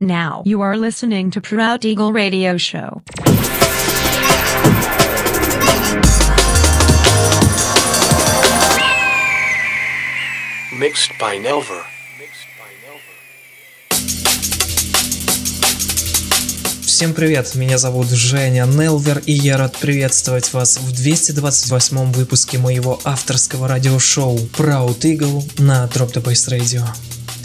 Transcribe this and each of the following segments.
Now you are listening to Proud Eagle Radio Show. Mixed by Nelver. Всем привет, меня зовут Женя Нелвер, и я рад приветствовать вас в 228 выпуске моего авторского радиошоу Proud Eagle на Drop the Bass Radio.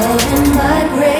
falling my rain.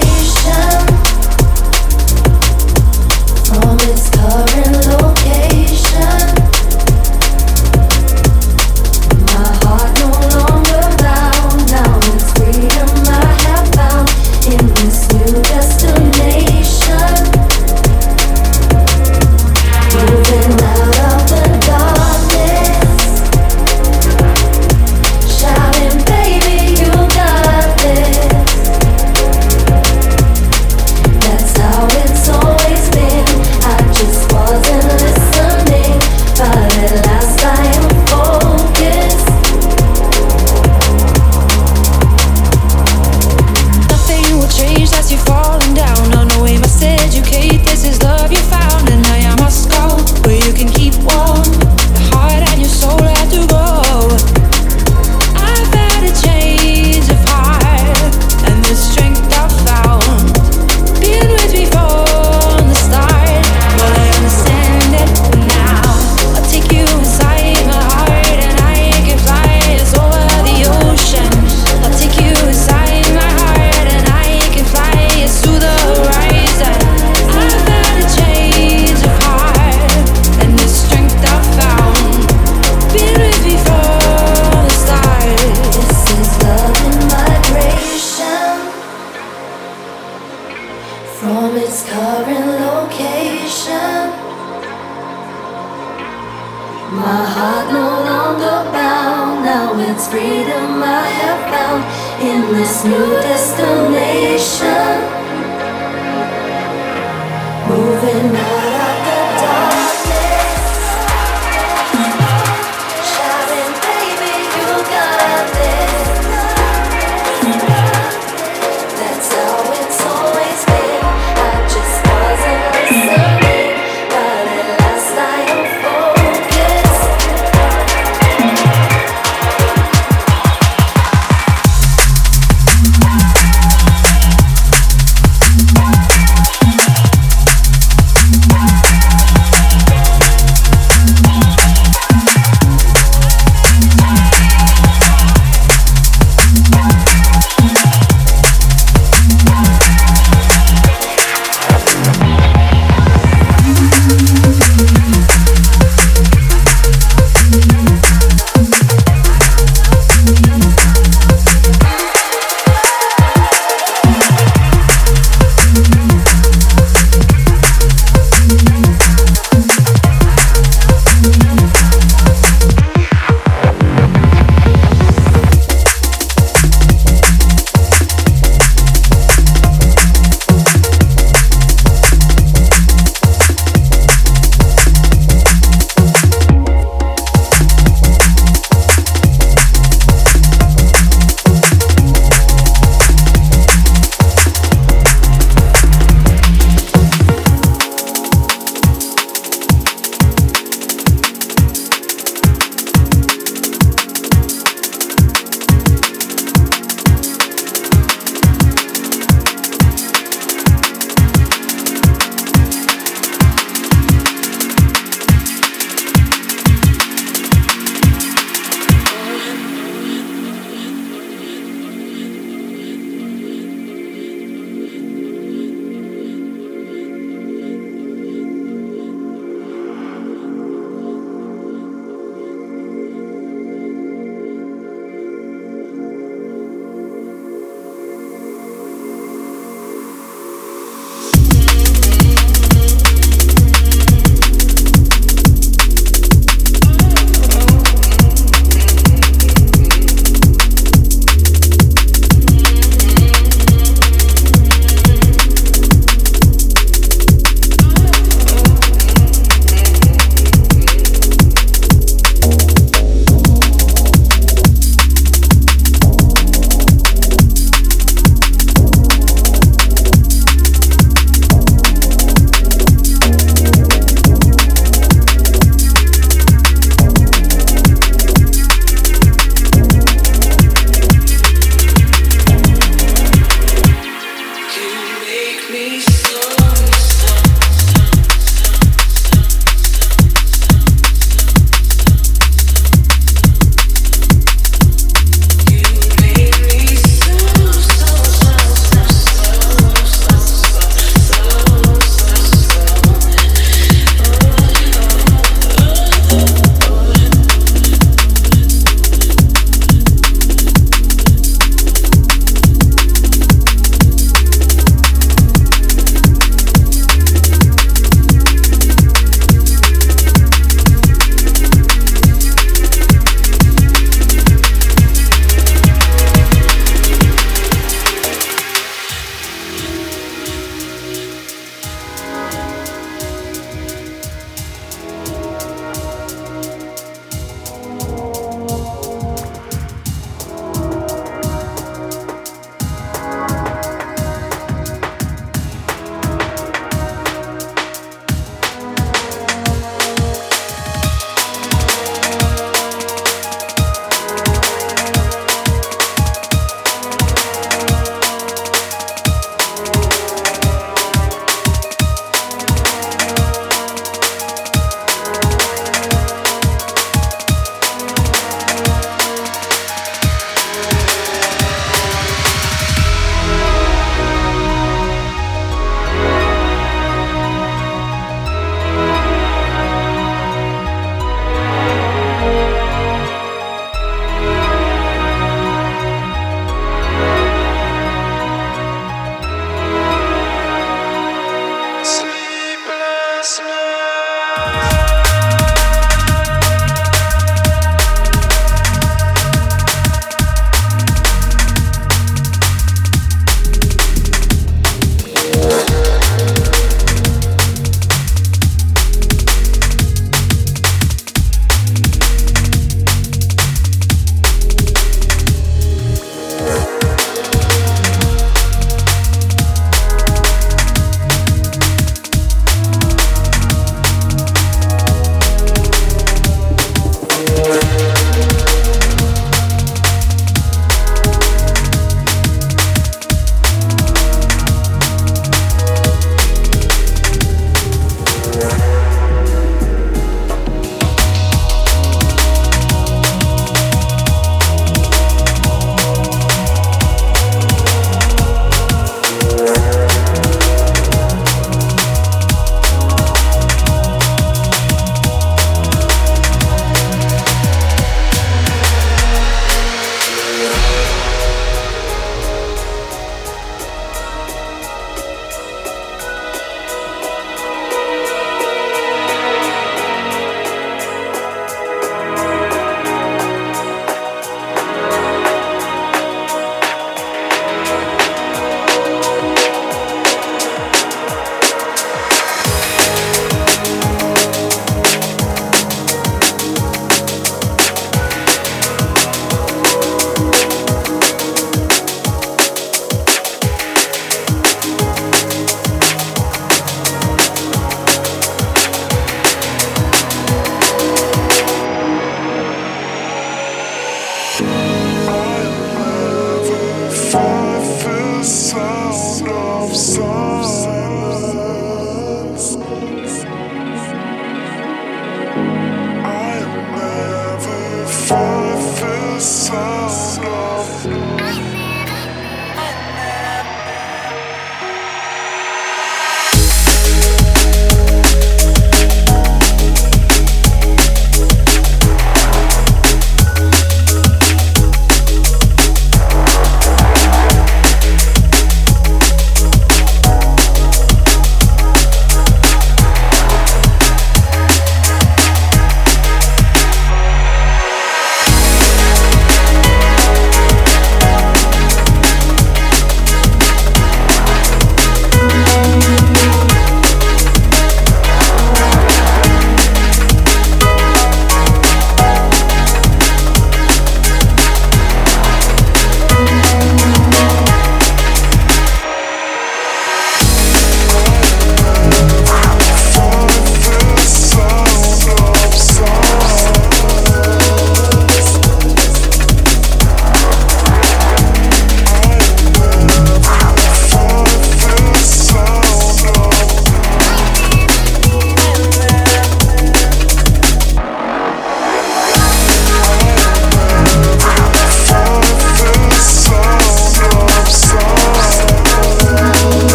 this new destination. Moving on.